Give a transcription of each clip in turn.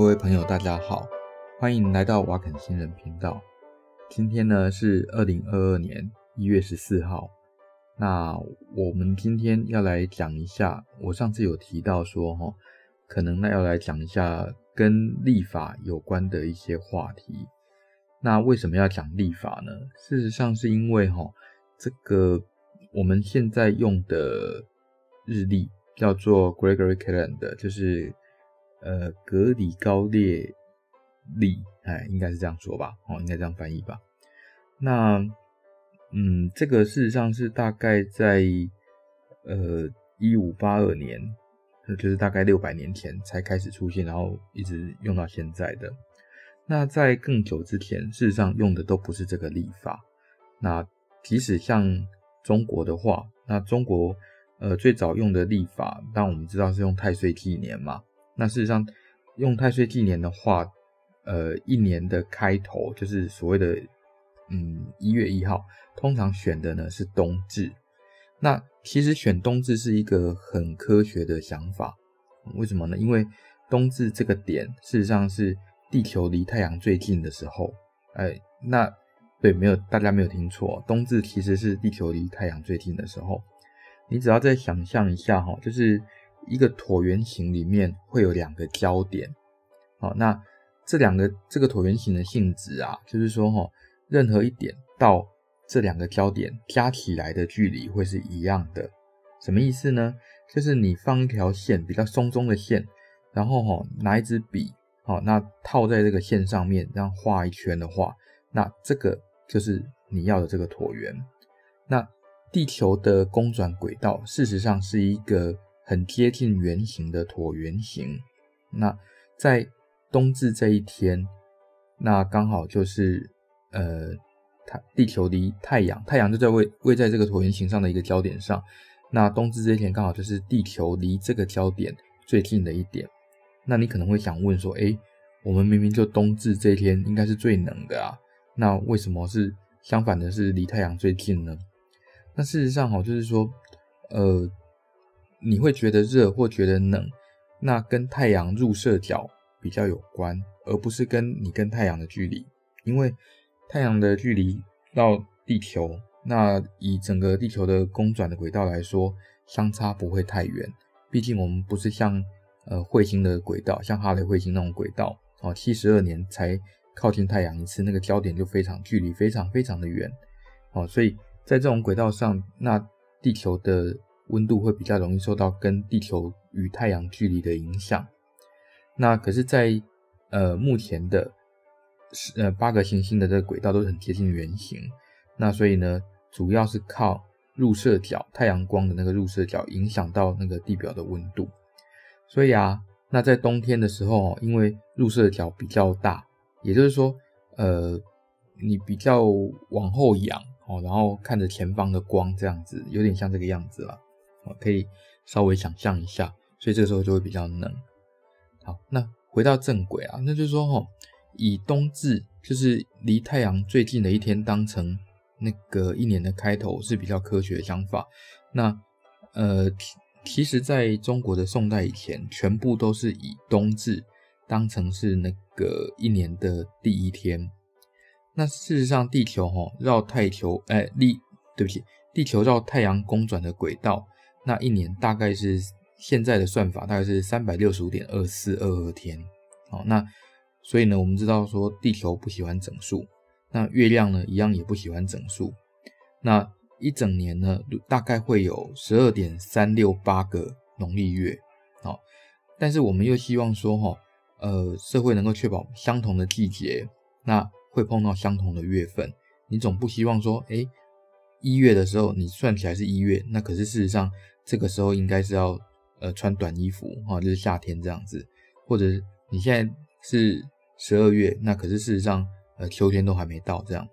各位朋友，大家好，欢迎来到瓦肯新人频道。今天呢是二零二二年一月十四号。那我们今天要来讲一下，我上次有提到说，哈，可能呢要来讲一下跟立法有关的一些话题。那为什么要讲立法呢？事实上是因为，哈，这个我们现在用的日历叫做 Gregory Calendar，就是。呃，格里高列历，哎，应该是这样说吧，哦，应该这样翻译吧。那，嗯，这个事实上是大概在呃一五八二年，就是大概六百年前才开始出现，然后一直用到现在的。那在更久之前，事实上用的都不是这个历法。那即使像中国的话，那中国呃最早用的历法，当我们知道是用太岁纪年嘛。那事实上，用太岁纪年的话，呃，一年的开头就是所谓的，嗯，一月一号，通常选的呢是冬至。那其实选冬至是一个很科学的想法，为什么呢？因为冬至这个点，事实上是地球离太阳最近的时候。哎，那对，没有，大家没有听错，冬至其实是地球离太阳最近的时候。你只要再想象一下哈，就是。一个椭圆形里面会有两个焦点，好，那这两个这个椭圆形的性质啊，就是说哈，任何一点到这两个焦点加起来的距离会是一样的。什么意思呢？就是你放一条线，比较松松的线，然后哈拿一支笔，好，那套在这个线上面，这样画一圈的话，那这个就是你要的这个椭圆。那地球的公转轨道，事实上是一个。很贴近圆形的椭圆形，那在冬至这一天，那刚好就是呃，它地球离太阳，太阳就在位位在这个椭圆形上的一个焦点上，那冬至这一天刚好就是地球离这个焦点最近的一点。那你可能会想问说，诶，我们明明就冬至这一天应该是最冷的啊，那为什么是相反的是离太阳最近呢？那事实上哈，就是说，呃。你会觉得热或觉得冷，那跟太阳入射角比较有关，而不是跟你跟太阳的距离。因为太阳的距离到地球，那以整个地球的公转的轨道来说，相差不会太远。毕竟我们不是像呃彗星的轨道，像哈雷彗星那种轨道，哦，七十二年才靠近太阳一次，那个焦点就非常距离非常非常的远，哦，所以在这种轨道上，那地球的。温度会比较容易受到跟地球与太阳距离的影响。那可是在，呃目前的呃八个行星的这个轨道都是很接近圆形。那所以呢，主要是靠入射角，太阳光的那个入射角影响到那个地表的温度。所以啊，那在冬天的时候，因为入射角比较大，也就是说，呃，你比较往后仰哦，然后看着前方的光，这样子有点像这个样子了。可以稍微想象一下，所以这时候就会比较冷。好，那回到正轨啊，那就是说齁，以冬至就是离太阳最近的一天当成那个一年的开头是比较科学的想法。那呃，其其实在中国的宋代以前，全部都是以冬至当成是那个一年的第一天。那事实上，地球齁绕太球，哎，立，对不起，地球绕太阳公转的轨道。那一年大概是现在的算法，大概是三百六十五点二四二二天。好，那所以呢，我们知道说地球不喜欢整数，那月亮呢一样也不喜欢整数。那一整年呢，大概会有十二点三六八个农历月。好，但是我们又希望说哈，呃，社会能够确保相同的季节，那会碰到相同的月份。你总不希望说，诶一月的时候你算起来是一月，那可是事实上。这个时候应该是要呃穿短衣服哈，就是夏天这样子，或者你现在是十二月，那可是事实上呃秋天都还没到这样。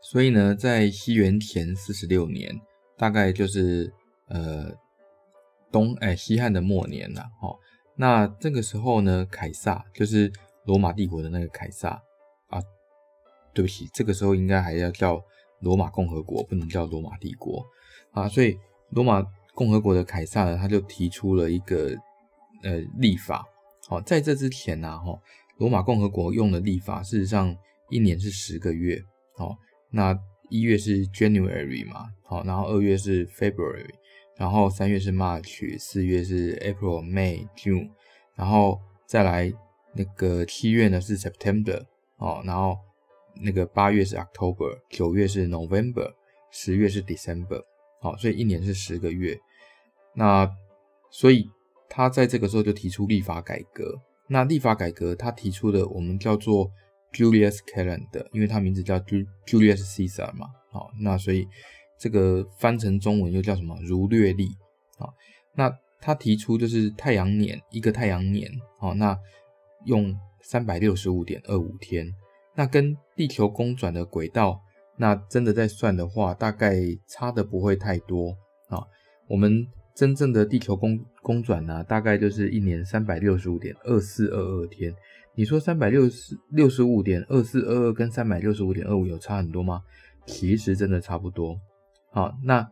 所以呢，在西元前四十六年，大概就是呃东哎西汉的末年了哈。那这个时候呢，凯撒就是罗马帝国的那个凯撒啊，对不起，这个时候应该还要叫罗马共和国，不能叫罗马帝国啊。所以罗马。共和国的凯撒呢，他就提出了一个呃立法，好，在这之前呢，哈，罗马共和国用的立法事实上一年是十个月，哦，那一月是 January 嘛，好，然后二月是 February，然后三月是 March，四月是 April、May、June，然后再来那个七月呢是 September，哦，然后那个八月是 October，九月是 November，十月是 December，好，所以一年是十个月，那所以。他在这个时候就提出立法改革。那立法改革，他提出的我们叫做 Julius Calendar，因为他名字叫 Julius Caesar 嘛。好，那所以这个翻成中文又叫什么？儒略历。好，那他提出就是太阳年，一个太阳年。好，那用三百六十五点二五天。那跟地球公转的轨道，那真的在算的话，大概差的不会太多。啊，我们。真正的地球公公转呢，大概就是一年三百六十五点二四二二天。你说三百六十六十五点二四二二跟三百六十五点二五有差很多吗？其实真的差不多。好，那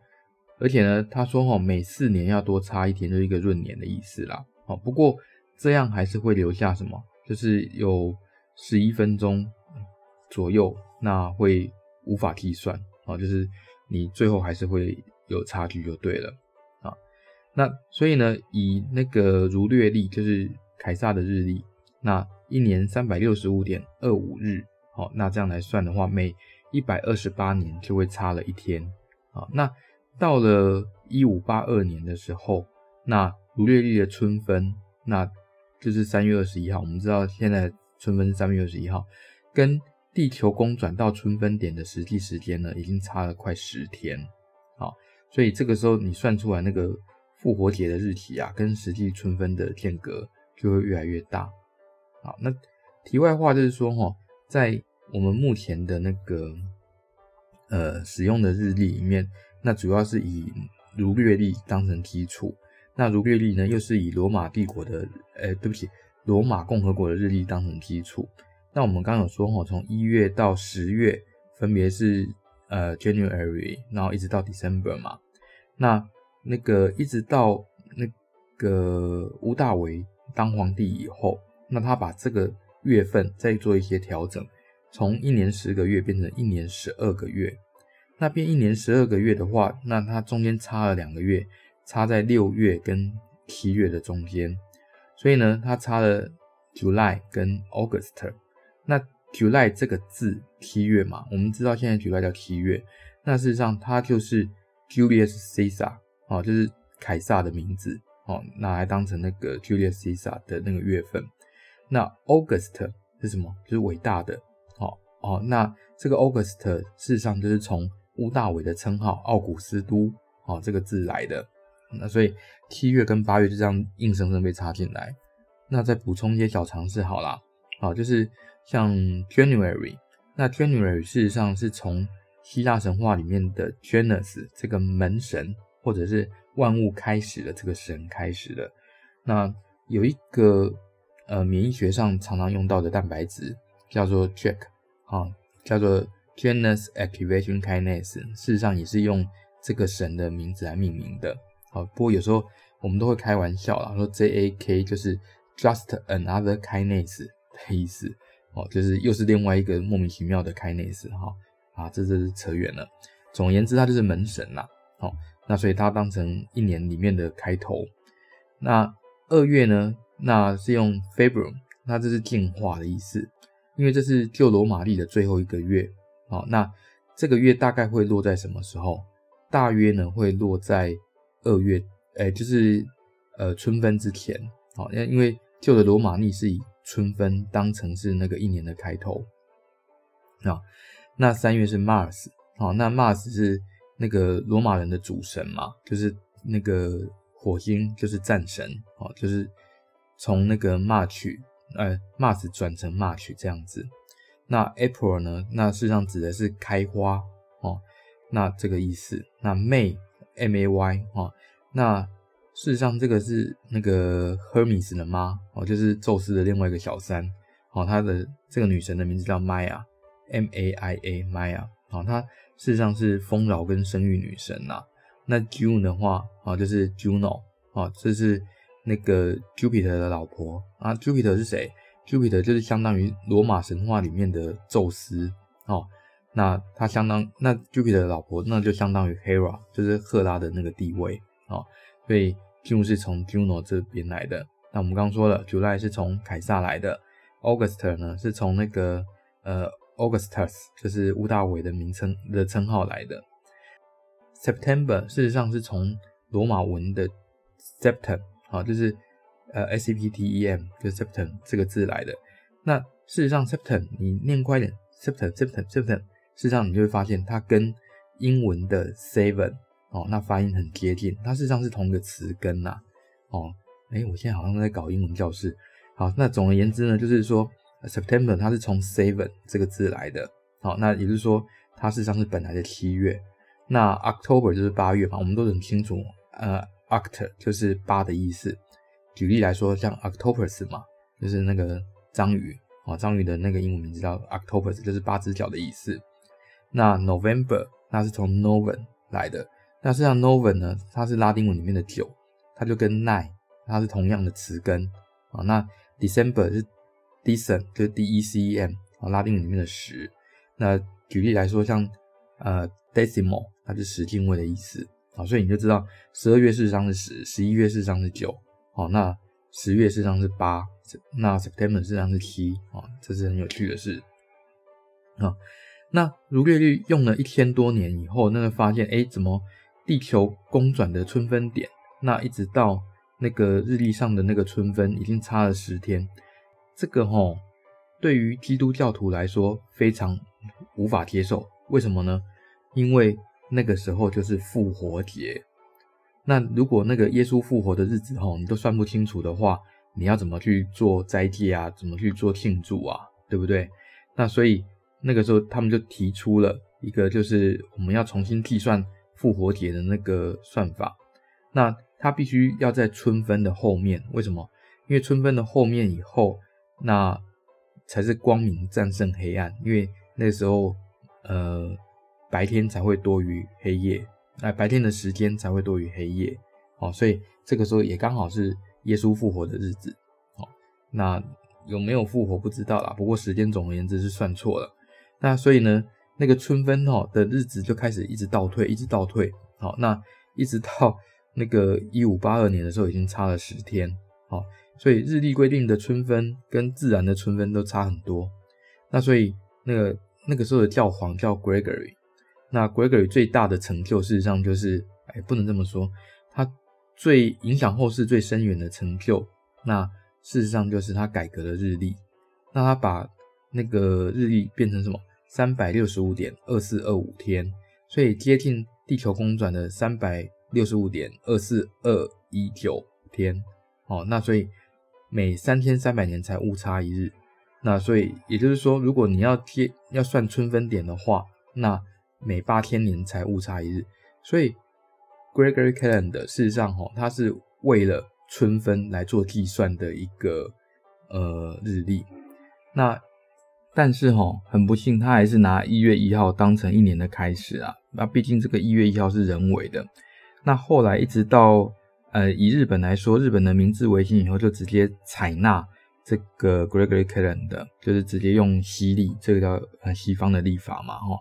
而且呢，他说哈，每四年要多差一天，就是一个闰年的意思啦。好，不过这样还是会留下什么？就是有十一分钟左右，那会无法计算啊，就是你最后还是会有差距就对了。那所以呢，以那个儒略历，就是凯撒的日历，那一年三百六十五点二五日，好，那这样来算的话，每一百二十八年就会差了一天，啊，那到了一五八二年的时候，那儒略历的春分，那就是三月二十一号。我们知道现在春分是三月二十一号，跟地球公转到春分点的实际时间呢，已经差了快十天，啊，所以这个时候你算出来那个。复活节的日期啊，跟实际春分的间隔就会越来越大。好，那题外话就是说，哈，在我们目前的那个呃使用的日历里面，那主要是以儒略历当成基础。那儒略历呢，又是以罗马帝国的，呃，对不起，罗马共和国的日历当成基础。那我们刚有说，哈，从一月到十月分别是呃 January，然后一直到 December 嘛，那。那个一直到那个吴大维当皇帝以后，那他把这个月份再做一些调整，从一年十个月变成一年十二个月。那变一年十二个月的话，那它中间差了两个月，差在六月跟七月的中间。所以呢，它差了 July 跟 August。那 July 这个字七月嘛，我们知道现在 July 叫七月，那事实上它就是 Julius Caesar。哦，就是凯撒的名字哦，拿来当成那个 Julius Caesar 的那个月份。那 August 是什么？就是伟大的。哦哦，那这个 August 事实上就是从屋大维的称号奥古斯都哦这个字来的。那所以七月跟八月就这样硬生生被插进来。那再补充一些小常识好啦。好，就是像 January，那 January 事实上是从希腊神话里面的 Janus 这个门神。或者是万物开始的这个神开始的，那有一个呃免疫学上常常用到的蛋白质叫做 j a c k 啊，叫做 Janus Activation Kinase，事实上也是用这个神的名字来命名的。好，不过有时候我们都会开玩笑啦，说 JAK 就是 Just Another Kinase 的意思哦，就是又是另外一个莫名其妙的 Kinase 哈啊，这这是扯远了。总而言之，它就是门神啦。好。那所以它当成一年里面的开头。那二月呢？那是用 February，那这是进化的意思，因为这是旧罗马历的最后一个月。好，那这个月大概会落在什么时候？大约呢会落在二月，哎，就是呃春分之前。好，因因为旧的罗马历是以春分当成是那个一年的开头。啊，那三月是 Mars。好，那 Mars 是。那个罗马人的主神嘛，就是那个火星，就是战神哦，就是从那个 March，呃，Mars 转成 March 这样子。那 April 呢？那事实上指的是开花哦，那这个意思。那 May，M-A-Y 哦，那事实上这个是那个 Hermes 的妈哦，就是宙斯的另外一个小三哦，他的这个女神的名字叫 Maya，M-A-I-A，Maya 哦，她。事实上是丰饶跟生育女神呐、那 June 的话啊，就是 Juno 啊，这是那个 Jupiter 的老婆啊，Jupiter 是谁？Jupiter 就是相当于罗马神话里面的宙斯哦。那他相当那 Jupiter 的老婆，那就相当于 Hera，就是赫拉的那个地位哦。所以 June 是从 Juno 这边来的。那我们刚刚说了，July 是从凯撒来的，August 呢是从那个呃 Augustus，就是屋大伟的名称的称号来的。September 事实上是从罗马文的 Septem 啊，就是呃 S E P T E M，就是 Septem 这个字来的。那事实上 Septem 你念快一点，Septem Septem Septem，事实上你就会发现它跟英文的 seven 哦，那发音很接近，它事实上是同一个词根呐。哦，哎，我现在好像在搞英文教室。好，那总而言之呢，就是说 September 它是从 seven 这个字来的。好，那也就是说它事实上是本来的七月。那 October 就是八月嘛，我们都很清楚，呃，Oct 就是八的意思。举例来说，像 Octopus 嘛，就是那个章鱼啊，章鱼的那个英文名字叫 Octopus，就是八只脚的意思。那 November 那是从 noven 来的，那实际上 noven 呢，它是拉丁文里面的九，它就跟 nine 它是同样的词根啊。那 December 是 Decem，就是 D E C E M 啊，拉丁里面的十。那举例来说，像呃 Decimal。它是十进位的意思啊，所以你就知道十二月事实上是十，十一月事实上是九，哦，那十月事实上是八，那 September 事实上是七，啊，这是很有趣的事啊。那儒略历用了一千多年以后，那个发现，哎，怎么地球公转的春分点，那一直到那个日历上的那个春分已经差了十天，这个齁，对于基督教徒来说非常无法接受，为什么呢？因为那个时候就是复活节，那如果那个耶稣复活的日子吼，你都算不清楚的话，你要怎么去做斋戒啊？怎么去做庆祝啊？对不对？那所以那个时候他们就提出了一个，就是我们要重新计算复活节的那个算法。那它必须要在春分的后面，为什么？因为春分的后面以后，那才是光明战胜黑暗，因为那时候，呃。白天才会多于黑夜，哎，白天的时间才会多于黑夜，哦，所以这个时候也刚好是耶稣复活的日子，哦，那有没有复活不知道啦，不过时间总而言之是算错了，那所以呢，那个春分哦的日子就开始一直倒退，一直倒退，好，那一直到那个一五八二年的时候已经差了十天，好，所以日历规定的春分跟自然的春分都差很多，那所以那个那个时候的教皇叫 Gregory。那 Gregory 最大的成就，事实上就是，哎，不能这么说，他最影响后世最深远的成就，那事实上就是他改革了日历，那他把那个日历变成什么？三百六十五点二四二五天，所以接近地球公转的三百六十五点二四二一九天，哦，那所以每三千三百年才误差一日，那所以也就是说，如果你要贴要算春分点的话，那每八千年才误差一日，所以 Gregory Calendar 事实上哈，它是为了春分来做计算的一个呃日历。那但是哈，很不幸，他还是拿一月一号当成一年的开始啊。那毕竟这个一月一号是人为的。那后来一直到呃以日本来说，日本的明治维新以后，就直接采纳这个 Gregory c a l e n 的就是直接用西历，这个叫呃西方的历法嘛哈。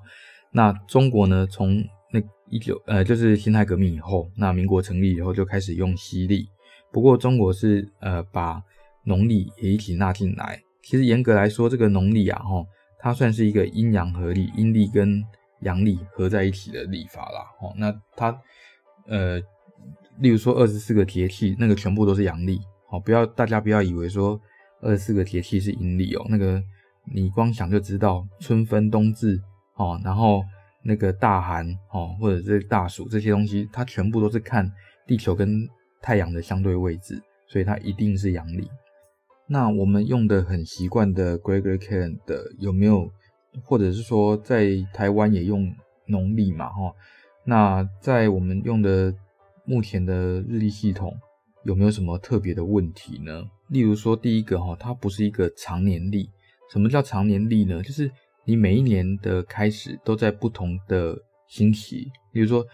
那中国呢？从那一九呃，就是辛亥革命以后，那民国成立以后就开始用西历。不过中国是呃把农历也一起纳进来。其实严格来说，这个农历啊，齁，它算是一个阴阳合历，阴历跟阳历合在一起的历法啦。那它呃，例如说二十四个节气，那个全部都是阳历。好，不要大家不要以为说二十四个节气是阴历哦，那个你光想就知道，春分、冬至。哦，然后那个大寒哦，或者是大暑这些东西，它全部都是看地球跟太阳的相对位置，所以它一定是阳历。那我们用的很习惯的 Gregory Calendar 有没有，或者是说在台湾也用农历嘛？哈，那在我们用的目前的日历系统有没有什么特别的问题呢？例如说，第一个哈，它不是一个长年历。什么叫长年历呢？就是你每一年的开始都在不同的星期，比如说，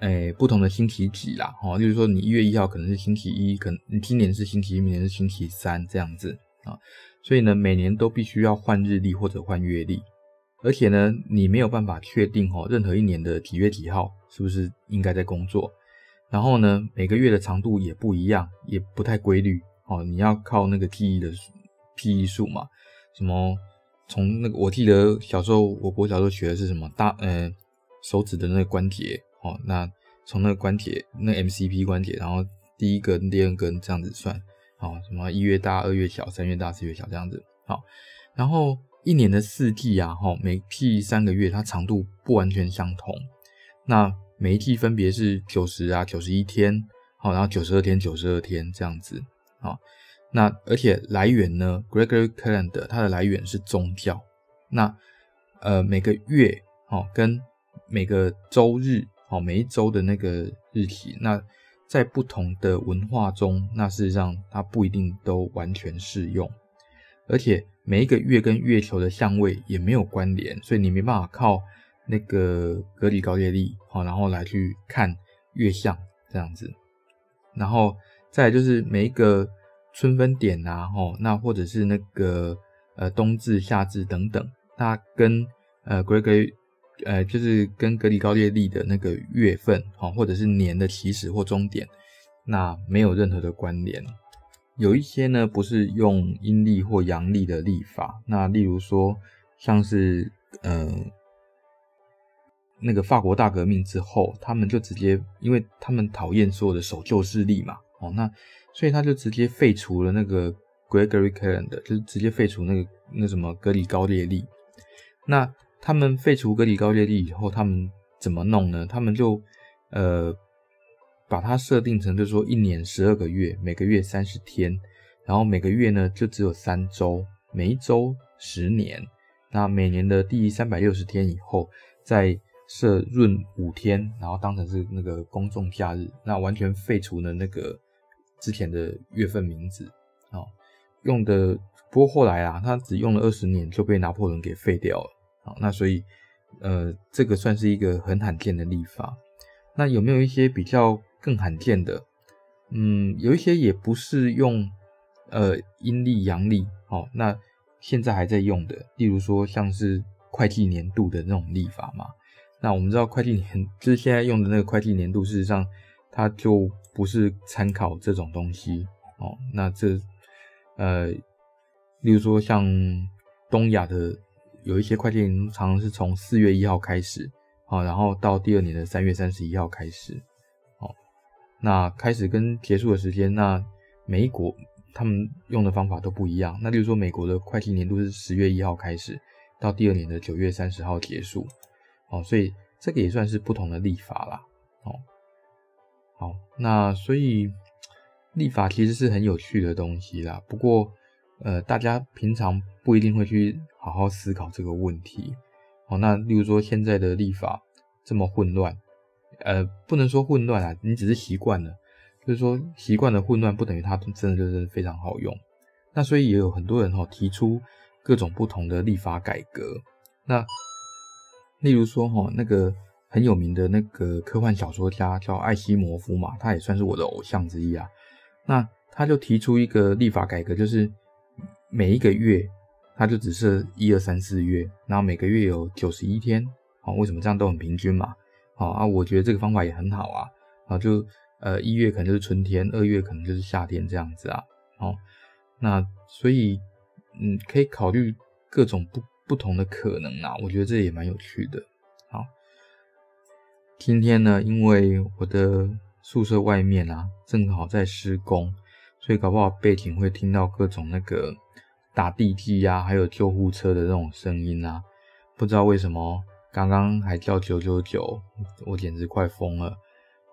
诶不同的星期几啦，哦，例如说你一月一号可能是星期一，可能你今年是星期一，明年是星期三这样子啊，所以呢，每年都必须要换日历或者换月历，而且呢，你没有办法确定哦，任何一年的几月几号是不是应该在工作，然后呢，每个月的长度也不一样，也不太规律哦，你要靠那个记忆的记忆数嘛，什么从那个我记得小时候，我国小时候学的是什么大呃手指的那个关节。哦，那从那个关节，那 MCP 关节，然后第一根、第二根这样子算，哦，什么一月大、二月小、三月大、四月小这样子，好，然后一年的四季啊，哈，每季三个月，它长度不完全相同，那每一季分别是九十啊、九十一天，好，然后九十二天、九十二天这样子，好，那而且来源呢，Gregorian Calendar 它的来源是宗教，那呃每个月，哦，跟每个周日。好，每一周的那个日期，那在不同的文化中，那事实上它不一定都完全适用，而且每一个月跟月球的相位也没有关联，所以你没办法靠那个格里高列历，好，然后来去看月相这样子。然后再就是每一个春分点啊，吼，那或者是那个呃冬至、夏至等等，那跟呃 Gregory 呃，就是跟格里高列历的那个月份，哈，或者是年的起始或终点，那没有任何的关联。有一些呢，不是用阴历或阳历的历法，那例如说，像是呃，那个法国大革命之后，他们就直接，因为他们讨厌所有的守旧势力嘛，哦，那所以他就直接废除了那个 Gregory Calendar，就是直接废除那个那什么格里高列历，那。他们废除格里高列历以后，他们怎么弄呢？他们就呃把它设定成，就说一年十二个月，每个月三十天，然后每个月呢就只有三周，每一周十年。那每年的第三百六十天以后，在设闰五天，然后当成是那个公众假日，那完全废除了那个之前的月份名字啊，用的。不过后来啊，他只用了二十年就被拿破仑给废掉了。好，那所以，呃，这个算是一个很罕见的历法。那有没有一些比较更罕见的？嗯，有一些也不是用呃阴历阳历，哦，那现在还在用的，例如说像是会计年度的那种历法嘛。那我们知道会计年就是现在用的那个会计年度，事实上它就不是参考这种东西哦。那这呃，例如说像东亚的。有一些会计年常常是从四月一号开始，啊，然后到第二年的三月三十一号开始，哦，那开始跟结束的时间，那每一国他们用的方法都不一样。那例如说，美国的会计年度是十月一号开始，到第二年的九月三十号结束，哦，所以这个也算是不同的立法啦，哦，好，那所以立法其实是很有趣的东西啦，不过。呃，大家平常不一定会去好好思考这个问题。哦，那例如说现在的立法这么混乱，呃，不能说混乱啊，你只是习惯了，就是说习惯的混乱，不等于它真的就是非常好用。那所以也有很多人哈提出各种不同的立法改革。那例如说哈，那个很有名的那个科幻小说家叫艾西摩夫嘛，他也算是我的偶像之一啊。那他就提出一个立法改革，就是。每一个月，他就只设一二三四月，然后每个月有九十一天，好，为什么这样都很平均嘛？好啊，我觉得这个方法也很好啊，啊，就呃一月可能就是春天，二月可能就是夏天这样子啊，哦，那所以嗯可以考虑各种不不同的可能啊，我觉得这也蛮有趣的。好，今天呢，因为我的宿舍外面啊正好在施工，所以搞不好背景会听到各种那个。打地基呀，还有救护车的那种声音啊，不知道为什么刚刚还叫九九九，我简直快疯了。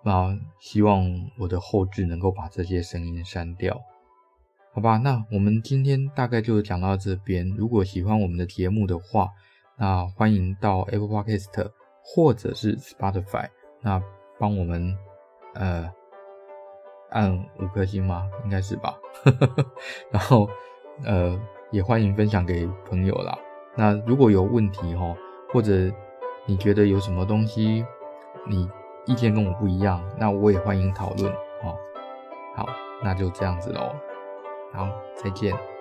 那希望我的后置能够把这些声音删掉，好吧？那我们今天大概就讲到这边。如果喜欢我们的节目的话，那欢迎到 Apple Podcast 或者是 Spotify，那帮我们呃按五颗星吗？应该是吧。然后呃。也欢迎分享给朋友啦。那如果有问题哈，或者你觉得有什么东西你意见跟我不一样，那我也欢迎讨论哦。好，那就这样子喽。好，再见。